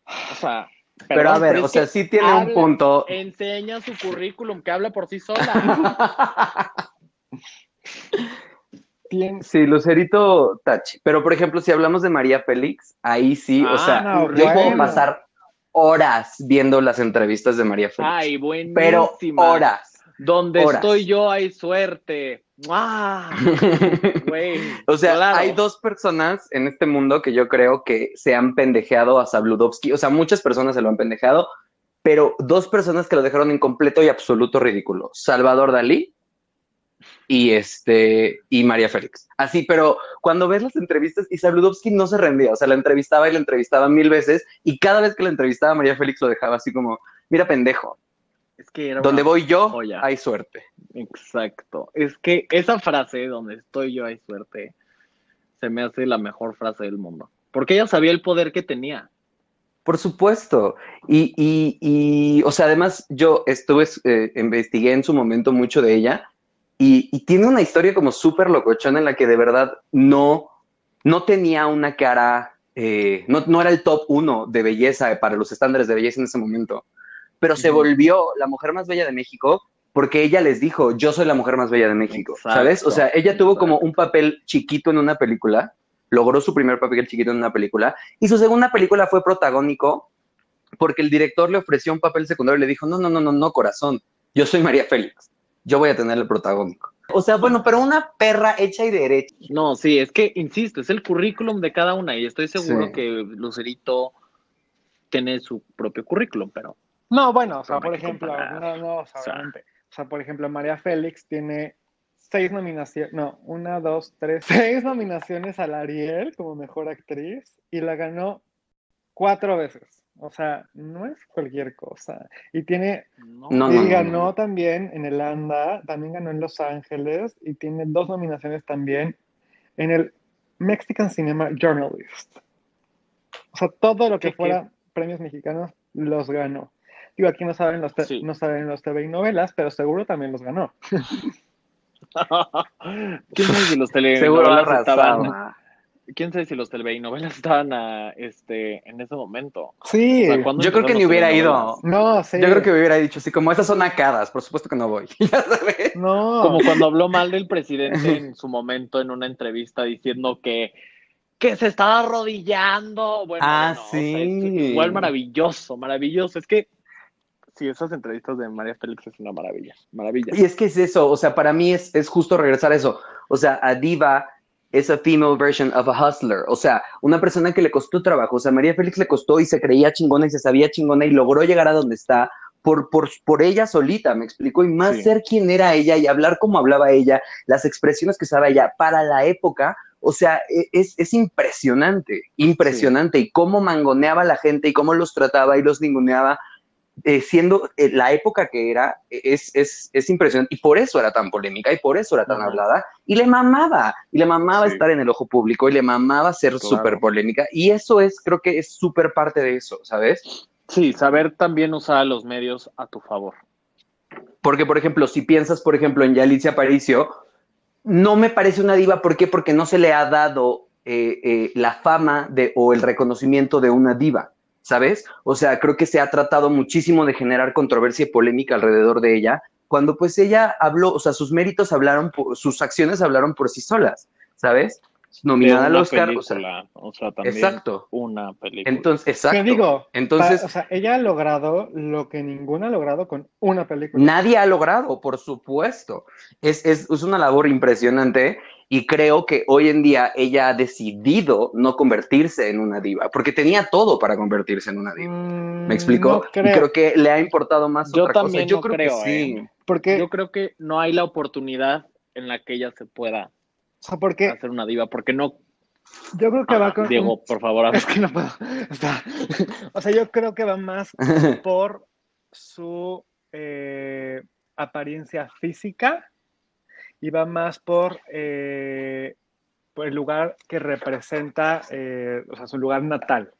S1: O sea.
S3: Pero a ver, o sea, sí tiene un punto.
S1: Enseña su currículum que habla por sí sola.
S3: Sí, Lucerito Tachi. Pero, por ejemplo, si hablamos de María Félix, ahí sí, o
S1: Ah,
S3: sea,
S2: no,
S3: yo puedo pasar horas viendo las entrevistas de María Félix.
S1: Ay, buenísima.
S3: pero horas.
S1: Donde
S3: horas.
S1: estoy yo hay suerte. Güey.
S3: O sea,
S1: claro.
S3: hay dos personas en este mundo que yo creo que se han pendejeado a Sabludovsky. O sea, muchas personas se lo han pendejado, pero dos personas que lo dejaron en completo y absoluto ridículo. Salvador Dalí y este y María Félix. Así, pero cuando ves las entrevistas y Sabludovsky no se rendía, o sea, la entrevistaba y la entrevistaba mil veces y cada vez que la entrevistaba María Félix lo dejaba así como, mira pendejo,
S1: Es que era
S3: donde voy yo
S1: joya.
S3: hay suerte.
S1: Exacto. Es que esa frase, donde estoy yo hay suerte, se me hace la mejor frase del mundo. Porque ella sabía el poder que tenía.
S3: Por supuesto. Y, y, y, o sea, además yo estuve, eh, investigué en su momento mucho de ella y, y tiene una historia como súper locochona en la que de verdad no, no tenía una cara, eh, no, no era el top uno de belleza para los estándares de belleza en ese momento. Pero se volvió la mujer más bella de México porque ella les dijo, yo soy la mujer más bella de México,
S1: Exacto,
S3: ¿sabes? O sea, ella tuvo como un papel chiquito en una película, logró su primer papel chiquito en una película, y su segunda película fue protagónico porque el director le ofreció un papel secundario y le dijo, no, no, no, no, no, corazón, yo soy María Félix, yo voy a tener el protagónico. O sea, bueno, pero una perra hecha y derecha.
S1: No, sí, es que, insisto, es el currículum de cada una y estoy seguro
S3: Sí.
S1: que Lucerito tiene su propio currículum, pero
S2: No, bueno, o sea, por ejemplo, no, no, o sea,
S1: O sea.
S2: obviamente. O sea, por ejemplo, María Félix tiene seis nominaciones, no, una, dos, tres, seis nominaciones al Ariel como mejor actriz y la ganó cuatro veces. O sea, no es cualquier cosa. Y tiene,
S1: no.
S2: Y
S3: no,
S2: ganó
S3: no.
S2: también en el ANDA, también ganó en Los Ángeles y tiene dos nominaciones también en el Mexican Cinema Journalist. O sea, todo lo que fuera premios mexicanos los ganó. Digo, aquí no saben los,
S1: Sí.
S2: no saben los TV y novelas, pero seguro también los ganó.
S1: ¿Quién sabe si los
S3: Seguro
S1: telenovelas estaban, quién sabe si los telenovelas estaban a, este, en ese momento?
S2: Sí.
S1: O sea, ¿cuándo
S3: Yo creo que ni hubiera ido.
S2: No, sí.
S3: Yo creo que hubiera dicho así, como esas son acadas, por supuesto que no voy. Ya sabes.
S2: No.
S1: Como cuando habló mal del presidente en su momento en una entrevista diciendo que, que se estaba arrodillando. Bueno,
S3: Ah,
S1: bueno, o sea,
S3: sí.
S1: es igual maravilloso, maravilloso. Es que sí, esas entrevistas de María Félix es una maravilla, maravilla.
S3: Y es que es eso, o sea, para mí es, es justo regresar a eso. O sea, a diva es a female version of a hustler. O sea, una persona que le costó trabajo. O sea, María Félix le costó y se creía chingona y se sabía chingona y logró llegar a donde está por, por, por ella solita, me explico. Y más
S1: Sí.
S3: ser quien era ella y hablar como hablaba ella, las expresiones que usaba ella para la época. O sea, e- es, es impresionante, impresionante. Y cómo mangoneaba a la gente y cómo los trataba y los ninguneaba eh, siendo eh, la época que era, eh, es, es, es impresionante. Y por eso era tan polémica y por eso era tan hablada. Y le mamaba, y le mamaba
S1: Sí.
S3: estar en el ojo público y le mamaba ser
S1: Claro.
S3: súper polémica. Y eso es, creo que es súper parte de eso, ¿sabes?
S1: Sí, saber también usar a los medios a tu favor.
S3: Porque, por ejemplo, si piensas, por ejemplo, en Yalitza Aparicio, no me parece una diva. ¿Por qué? Porque no se le ha dado eh, la fama de, o el reconocimiento de una diva, ¿sabes? O sea, creo que se ha tratado muchísimo de generar controversia y polémica alrededor de ella, cuando pues ella habló, o sea, sus méritos hablaron, por- sus acciones hablaron por sí solas, ¿sabes? Nominada al Oscar, o sea,
S1: película, o sea, también
S3: exacto.
S1: una película.
S3: Entonces, exacto.
S2: Te digo,
S3: Entonces,
S2: pa- o sea, ella ha logrado lo que ninguna ha logrado con una película.
S3: Nadie ha logrado, por supuesto. Es, es, es una labor impresionante y creo que hoy en día ella ha decidido no convertirse en una diva, porque tenía todo para convertirse en una diva.
S2: Mm,
S3: ¿Me explico?
S2: No
S3: Y
S2: creo,
S3: creo que le ha importado más
S1: Yo
S3: otra
S1: también
S3: cosa. Yo
S1: no
S3: creo,
S1: creo,
S3: que sí.
S1: ¿eh?
S2: porque,
S1: Yo creo que no hay la oportunidad en la que ella se pueda
S2: o sea, porque
S1: hacer una diva, porque no.
S2: yo creo que va con
S1: Diego, por favor,
S2: Es que no puedo. O sea, yo creo que va más por su eh, apariencia física va más por, eh, por el lugar que representa, eh, o sea, su lugar natal.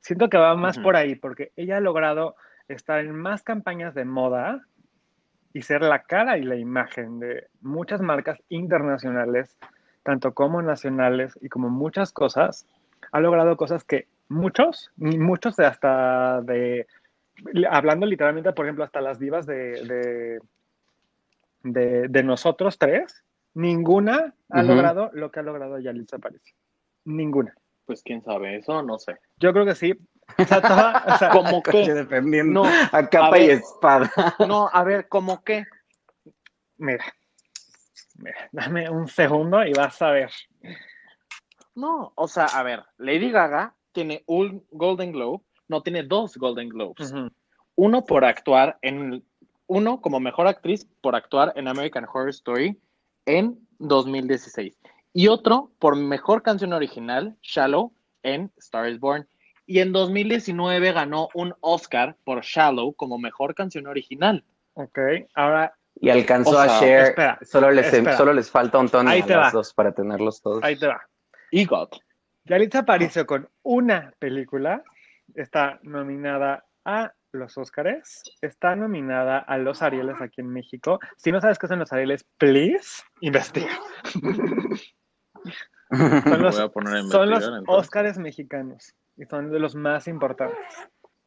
S2: Siento que va más por ahí, porque ella ha logrado estar en más campañas de moda y ser la cara y la imagen de muchas marcas internacionales, tanto como nacionales y como muchas cosas. Ha logrado cosas que muchos, muchos de hasta de, hablando literalmente, por ejemplo, hasta las divas de, de, de, de nosotros tres, ninguna ha logrado lo que ha logrado Yalitza Aparicio. Ninguna.
S1: pues quién sabe, eso no sé.
S2: Yo creo que sí. O sea, toda- o sea,
S1: ¿Cómo
S3: Coche
S1: qué?
S3: defendiendo
S1: No,
S3: a capa
S1: a
S3: y espada.
S1: No, a ver, ¿cómo qué?
S2: mira, mira, dame un segundo y vas a ver.
S1: No, o sea, a ver, Lady Gaga tiene un Golden Globe, no tiene dos Golden Globes. Uno por actuar en, uno como mejor actriz por actuar en American Horror Story en 2016 y otro por mejor canción original, Shallow, en Star is Born. Y en 2019 ganó un Oscar por Shallow como mejor canción original.
S2: Ok, ahora
S3: Y alcanzó
S1: O sea,
S3: a Cher.
S2: espera,
S3: solo, les,
S2: espera.
S3: solo les falta un tono a
S2: te
S3: las
S2: va.
S3: dos para tenerlos todos.
S2: ahí te va.
S1: EGOT.
S2: Yalitza Aparicio con una película está nominada a los Óscares, está nominada a los Arieles aquí en México. Si no sabes qué son los Arieles, please, investiga. Son los,
S1: Voy a poner a
S2: son los. Óscares mexicanos y son de los más importantes.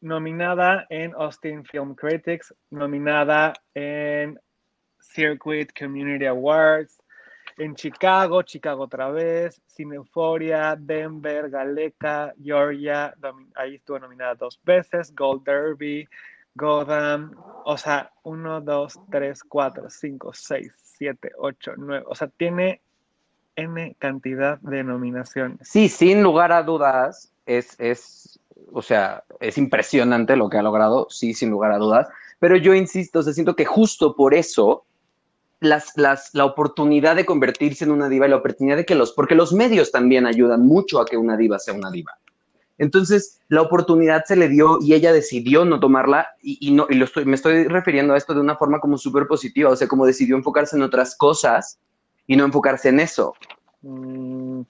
S2: nominada en Austin Film Critics, nominada en Circuit Community Awards, en Chicago, Chicago otra vez, Cineforia, Denver, Galeca, Georgia, ahí estuvo nominada dos veces, Gold Derby, Gotham, o sea, 1, 2, 3, 4, 5, 6, 7, 8, 9, o sea, tiene N cantidad de nominaciones.
S3: Sí, sin lugar a dudas, es, es, o sea, es impresionante lo que ha logrado, sí, sin lugar a dudas, pero yo insisto, o sea, siento que justo por eso las, las, la oportunidad de convertirse en una diva y la oportunidad de que los, porque los medios también ayudan mucho a que una diva sea una diva. Entonces, la oportunidad se le dio y ella decidió no tomarla y, no, y lo estoy, me estoy refiriendo a esto de una forma como súper positiva, o sea, como decidió enfocarse en otras cosas y no enfocarse en eso.
S2: Mm,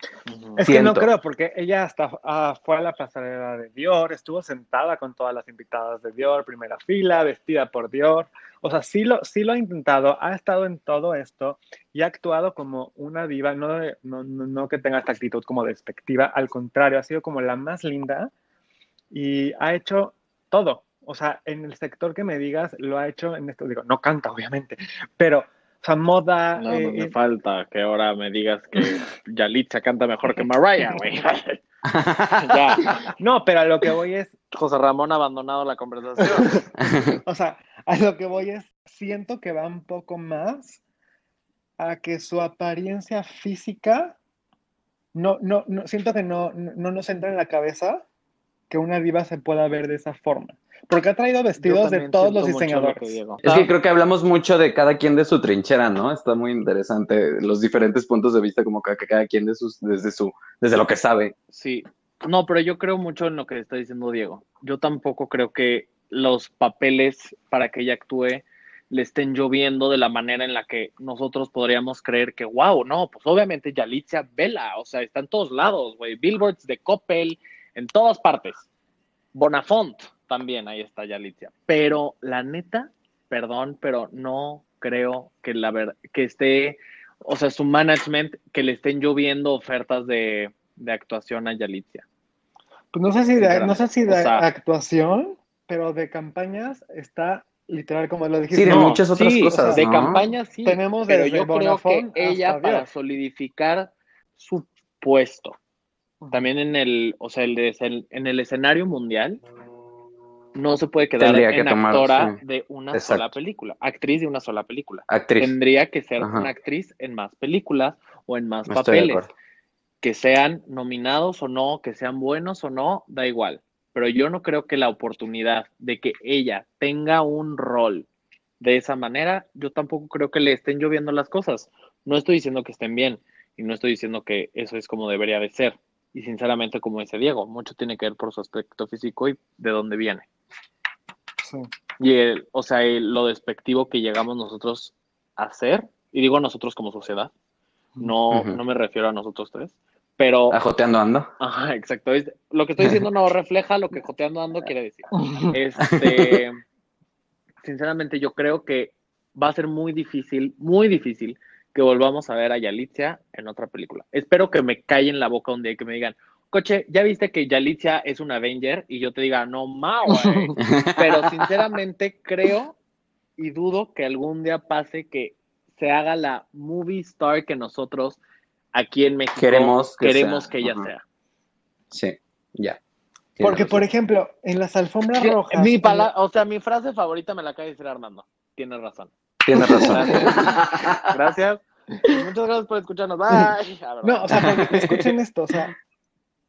S2: es que no creo, porque ella hasta ah, fue a la pasarela de Dior, estuvo sentada con todas las invitadas de Dior, primera fila, vestida por Dior. O sea, sí lo, sí lo ha intentado, ha estado en todo esto y ha actuado como una diva, no, no, no que tenga esta actitud como despectiva, al contrario, ha sido como la más linda y ha hecho todo. O sea, en el sector que me digas, lo ha hecho en esto, digo, no canta, obviamente, pero o sea, moda.
S1: No, no me eh, falta que ahora me digas que Yalitza canta mejor que Mariah, güey.
S2: ya. No, pero a lo que voy es.
S1: José Ramón ha abandonado la conversación.
S2: o sea, a lo que voy es, siento que va un poco más a que su apariencia física no, no, no siento que no, no nos entra en la cabeza que una diva se pueda ver de esa forma. Porque ha traído vestidos de todos los diseñadores.
S3: es que creo que hablamos mucho de cada quien de su trinchera, ¿no? Está muy interesante los diferentes puntos de vista, como que cada quien de sus, desde su, desde lo que sabe.
S1: Sí. No, pero yo creo mucho en lo que está diciendo Diego. Yo tampoco creo que los papeles para que ella actúe le estén lloviendo de la manera en la que nosotros podríamos creer que, wow, no, pues obviamente Yalitza Vela, o sea, está en todos lados, güey, billboards de Coppel, en todas partes. Bonafont, también ahí está Yalitza. Pero la neta, perdón, pero no creo que la verdad, que esté, o sea, su management, que le estén lloviendo ofertas de, actuación a Yalitza.
S2: Pues no sé si de, no sé si de actuación, pero de campañas está literal como lo dijiste.
S3: Sí, de muchas otras cosas.
S1: de campañas sí. Tenemos pero yo creo que ella para solidificar su puesto, también en el, o sea, el en el escenario mundial, no se puede quedar en actora de una sola película, actriz de una sola película. Tendría que ser una actriz en más películas o en más papeles. Que sean nominados o no, que sean buenos o no, da igual. Pero yo no creo que la oportunidad de que ella tenga un rol de esa manera, yo tampoco creo que le estén lloviendo las cosas. No estoy diciendo que estén bien y no estoy diciendo que eso es como debería de ser. Y sinceramente, como dice Diego, mucho tiene que ver por su aspecto físico y de dónde viene. Y, el, o sea, lo despectivo que llegamos nosotros a hacer, y digo nosotros como sociedad, no, no me refiero a nosotros tres, pero...
S3: A Joteando Ando.
S1: Ajá, exacto. Lo que estoy diciendo no refleja lo que Joteando Ando quiere decir. Este, sinceramente, yo creo que va a ser muy difícil, muy difícil que volvamos a ver a Yalitza en otra película. Espero que me callen la boca un día y que me digan, Coche, ya viste que Yalitza es un Avenger y yo te diga, no ma, Pero sinceramente creo y dudo que algún día pase que se haga la movie star que nosotros aquí en México
S3: queremos
S1: que, queremos que ella sea.
S3: Sí, ya.
S2: Porque, por ejemplo, en las alfombras rojas.
S1: Mi O sea, mi frase favorita me la acaba de decir Armando. Tienes razón.
S3: Tienes razón.
S1: Gracias. Muchas gracias por escucharnos. Bye.
S2: No, o sea, escuchen esto. O sea,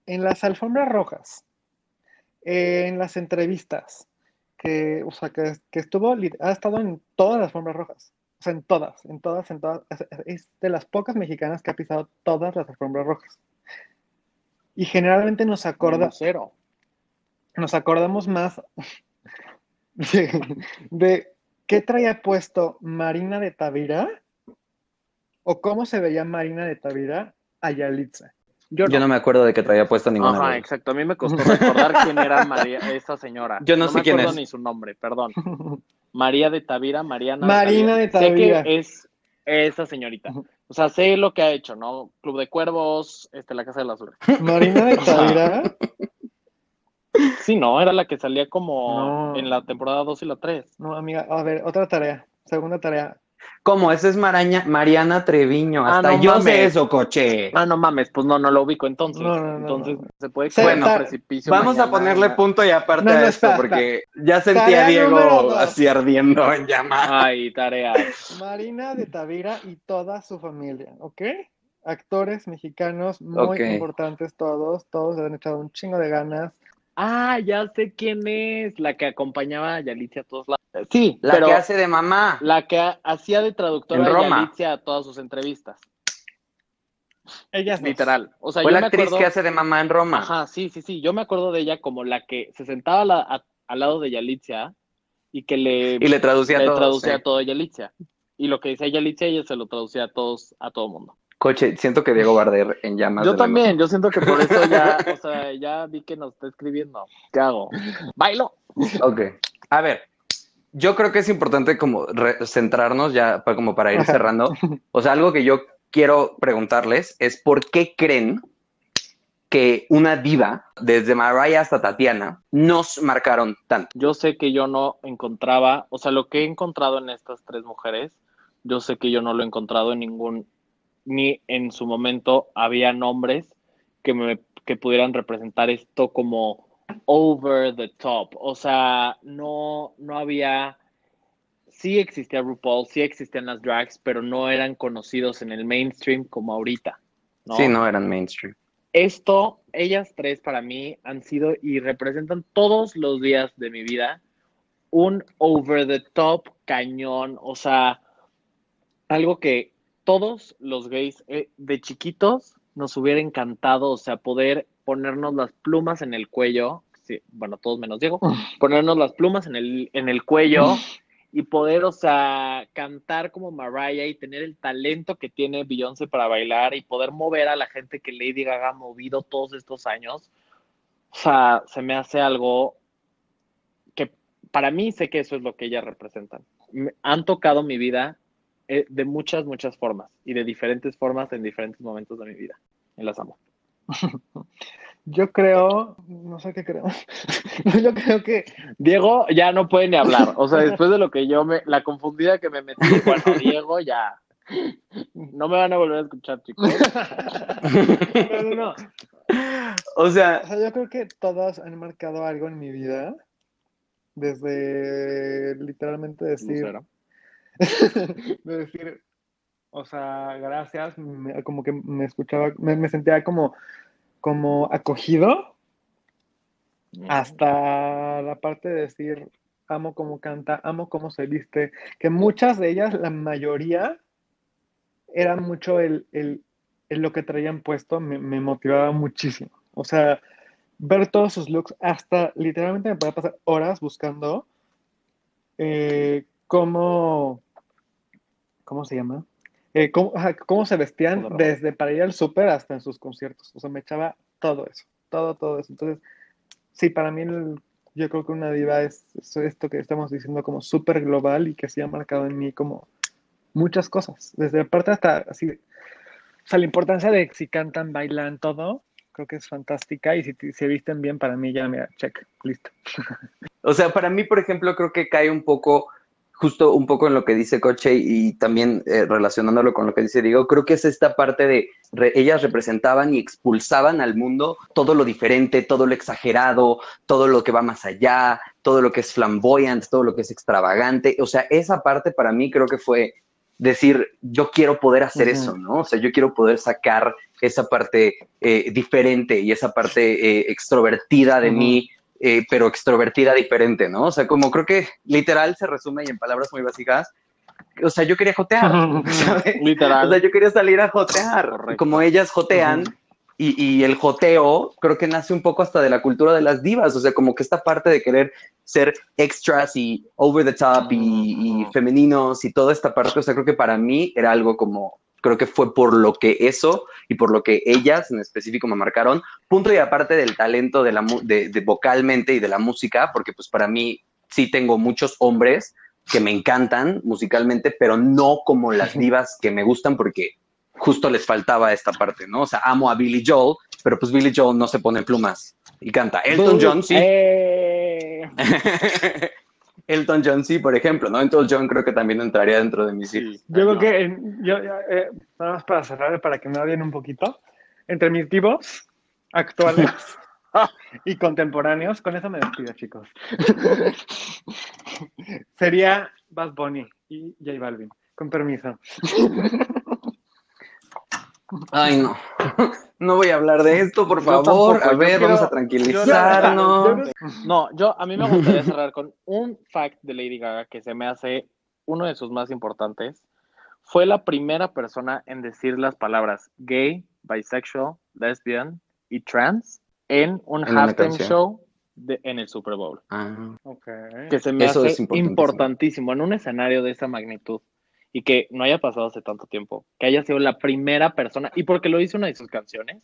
S2: en las alfombras rojas, en las entrevistas, que, o sea, que, estuvo, ha estado en todas las alfombras rojas. O sea, en todas, en todas, en todas. Es de las pocas mexicanas que ha pisado todas las alfombras rojas. Y generalmente nos acordamos. Nos acordamos más de, de, qué traía puesto Marina de Tavira o cómo se veía Marina de Tavira a Yalitza.
S3: Yo no. me acuerdo de que traía puesto ninguna.
S1: Ajá, exacto. A mí me costó recordar quién era María, esa señora.
S3: Yo no, sé quién es.
S1: ni su nombre, perdón. María de Tavira, Mariana.
S2: Marina de Tavira.
S1: Sé que es esa señorita. O sea, sé lo que ha hecho, ¿no? Club de Cuervos, este, La Casa de las Azules.
S2: Marina de Tavira.
S1: Sí, no, era la que salía como
S2: No.
S1: en la temporada 2 y la 3.
S2: No, amiga, a ver, otra tarea, segunda tarea.
S3: ¿Cómo? Esa es Maraña, Mariana Treviño.
S1: Ah,
S3: Hasta
S1: no
S3: yo
S1: mames.
S3: sé eso, coche.
S1: Ah, no mames, pues no, no lo ubico entonces.
S2: No, no, no,
S1: entonces
S2: no.
S1: se puede
S2: ta-
S1: un precipicio.
S3: Vamos a ponerle punto y aparte
S2: No, no,
S3: a esto, porque ya sentía
S2: Tarea
S3: a Diego así ardiendo en llamas.
S1: Ay, tarea.
S2: Marina de Tavira y toda su familia, ¿ok? Actores mexicanos muy importantes todos, todos le han echado un chingo de ganas.
S1: Ah, ya sé quién es. La que acompañaba a Yalitza a todos lados. Sí,
S3: La
S1: pero
S3: que hace de mamá.
S1: la que ha- hacía de traductora
S3: En
S1: a
S3: Roma.
S1: Yalitza a todas sus entrevistas.
S2: Ellas dos.
S1: Literal. O sea,
S3: Fue
S1: yo
S3: la
S1: me
S3: actriz
S1: acuerdo...
S3: que hace de mamá en Roma.
S1: Ajá, sí, sí, sí. Yo me acuerdo de ella como la que se sentaba a la- a- al lado de Yalitza y que le,
S3: Y le traducía
S1: le
S3: todo.
S1: traducía
S3: sí.
S1: todo a Yalitza. Y lo que decía Yalitza, ella se lo traducía a todos, a todo mundo.
S3: Coche, siento que Diego Barder en llamas.
S1: Yo
S3: la
S1: también, yo siento que por eso ya, o sea, ya vi que nos está escribiendo. ¿Qué hago? Bailo.
S3: Ok. A ver, yo creo que es importante como centrarnos ya para, como para ir cerrando. O sea, algo que yo quiero preguntarles es por qué creen que una diva, desde Mariah hasta Tatiana, nos marcaron tanto.
S1: Yo sé que yo no encontraba, o sea, lo que he encontrado en estas tres mujeres, yo sé que yo no lo he encontrado en ningún, ni en su momento había nombres que me que pudieran representar esto como over the top. O sea, no, no había, sí existía RuPaul, sí existían las drags, pero no eran conocidos en el mainstream como ahorita. ¿no?
S3: Sí, no eran mainstream.
S1: esto, ellas tres para mí han sido y representan todos los días de mi vida un over the top cañón, o sea, algo que todos los gays eh, de chiquitos nos hubiera encantado, o sea, poder ponernos las plumas en el cuello, sí, bueno, todos menos Diego, ponernos las plumas en el, en el cuello y poder, o sea, cantar como Mariah y tener el talento que tiene Beyoncé para bailar y poder mover a la gente que Lady Gaga ha movido todos estos años. O sea, se me hace algo que para mí sé que eso es lo que ellas representan. Han tocado mi vida eh, de muchas, muchas formas y de diferentes formas en diferentes momentos de mi vida. Y las amo.
S2: Yo creo, no sé qué creo. Yo creo que
S1: Diego ya no puede ni hablar. O sea, después de lo que yo me, la confundida que me metí, bueno, Diego ya. No me van a volver a escuchar, chicos.
S2: no, no, no.
S3: O sea,
S2: O sea, yo creo que todas han marcado algo en mi vida. Desde literalmente decir,
S1: Lucero.
S2: de decir, o sea, gracias, me- como que me escuchaba, me, me sentía como, como acogido, hasta la parte de decir, amo cómo canta, amo cómo se viste, que muchas de ellas, la mayoría, era mucho el, el- el lo que traían puesto, me, me motivaba muchísimo. O sea, ver todos sus looks, hasta literalmente me podía pasar horas buscando eh, cómo, ¿cómo se llama? Eh, cómo, se vestían desde para ir al súper hasta en sus conciertos. O sea, me echaba todo eso, todo, todo eso. Entonces, sí, para mí el- yo creo que una diva es, es esto que estamos diciendo como súper global y que sí ha marcado en mí como muchas cosas. Desde parte hasta así, o sea, la importancia de si cantan, bailan, todo, creo que es fantástica y si se visten bien, para mí ya, mira, check, listo.
S3: O sea, para mí, por ejemplo, creo que cae un poco, justo un poco en lo que dice Coche y también eh, relacionándolo con lo que dice Diego, creo que es esta parte de re- ellas representaban y expulsaban al mundo todo lo diferente, todo lo exagerado, todo lo que va más allá, todo lo que es flamboyant, todo lo que es extravagante. O sea, esa parte para mí creo que fue decir, yo quiero poder hacer eso, ¿no? O sea, yo quiero poder sacar esa parte eh, diferente y esa parte eh, extrovertida de mí, eh, pero extrovertida diferente, ¿no? O sea, como creo que literal se resume y en palabras muy básicas, o sea, yo quería jotear, ¿sabes?
S1: Literal.
S3: O sea, yo quería salir a jotear,
S1: Correcto.
S3: como ellas jotean.
S2: Ujú.
S3: Y, y el joteo creo que nace un poco hasta de la cultura de las divas, o sea, como que esta parte de querer ser extras y over the top y, y femeninos y toda esta parte, o sea, creo que para mí era algo como, creo que fue por lo que eso y por lo que ellas en específico me marcaron, punto y aparte del talento de, la, de, de vocalmente y de la música, porque pues para mí sí tengo muchos hombres que me encantan musicalmente, pero no como las divas que me gustan porque justo les faltaba esta parte, ¿no? O sea, amo a Billy Joel pero pues Billy Joel no se pone plumas y canta. Elton John sí.
S2: Eh,
S3: Elton John sí, por ejemplo, ¿no? Elton John creo que también entraría dentro de mis hijos.
S1: Sí,
S2: yo creo
S1: no.
S2: que, en- yo, eh, nada más para cerrar, para que me odien un poquito, entre mis divos actuales y contemporáneos, con eso me despido, chicos. Sería Bad Bunny y J Balvin, con permiso.
S3: Ay, no. No voy a hablar de esto, por favor.
S1: tampoco,
S3: a ver,
S1: quiero-
S3: vamos a
S2: Yo-
S3: tranquilizarnos.
S1: No, yo a mí me gustaría cerrar con un fact de Lady Gaga que se me hace uno de sus más importantes. Fue la primera persona en decir las palabras gay, bisexual, lesbian y trans en un halftime show de- en el Super Bowl.
S3: Ah.
S1: Que se me
S3: Eso
S1: hace
S3: importantísimo
S1: en un escenario de esa magnitud y que no haya pasado hace tanto tiempo, que haya sido la primera persona y porque lo hizo una de sus canciones,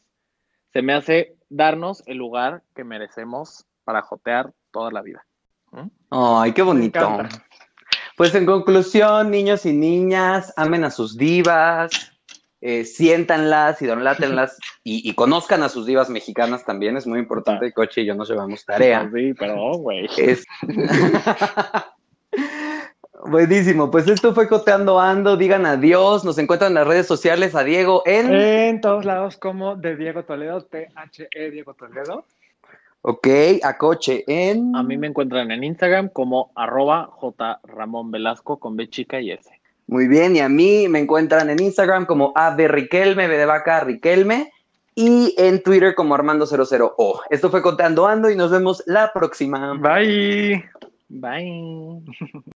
S1: se me hace darnos el lugar que merecemos para jotear toda la vida. ¿Mm?
S3: Ay, qué bonito. Pues en conclusión, niños y niñas, amen a sus divas, eh, siéntanlas, idolátenlas y, y conozcan a sus divas mexicanas también. Es muy importante. Coche y yo nos llevamos tarea.
S1: Sí, perdón, güey.
S3: Es... Buenísimo, pues esto fue Coteando Ando, digan adiós, nos encuentran en las redes sociales a Diego en,
S2: En todos lados como de Diego Toledo, T-H-E Diego Toledo.
S3: ok, a Coche en,
S1: A mí me encuentran en Instagram como arroba J Ramón Velasco con B chica y S.
S3: muy bien, y a mí me encuentran en Instagram como A de Riquelme, B de vaca, Riquelme, y en Twitter como Armando00O. Esto fue Coteando Ando y nos vemos la próxima.
S2: Bye.
S1: Bye.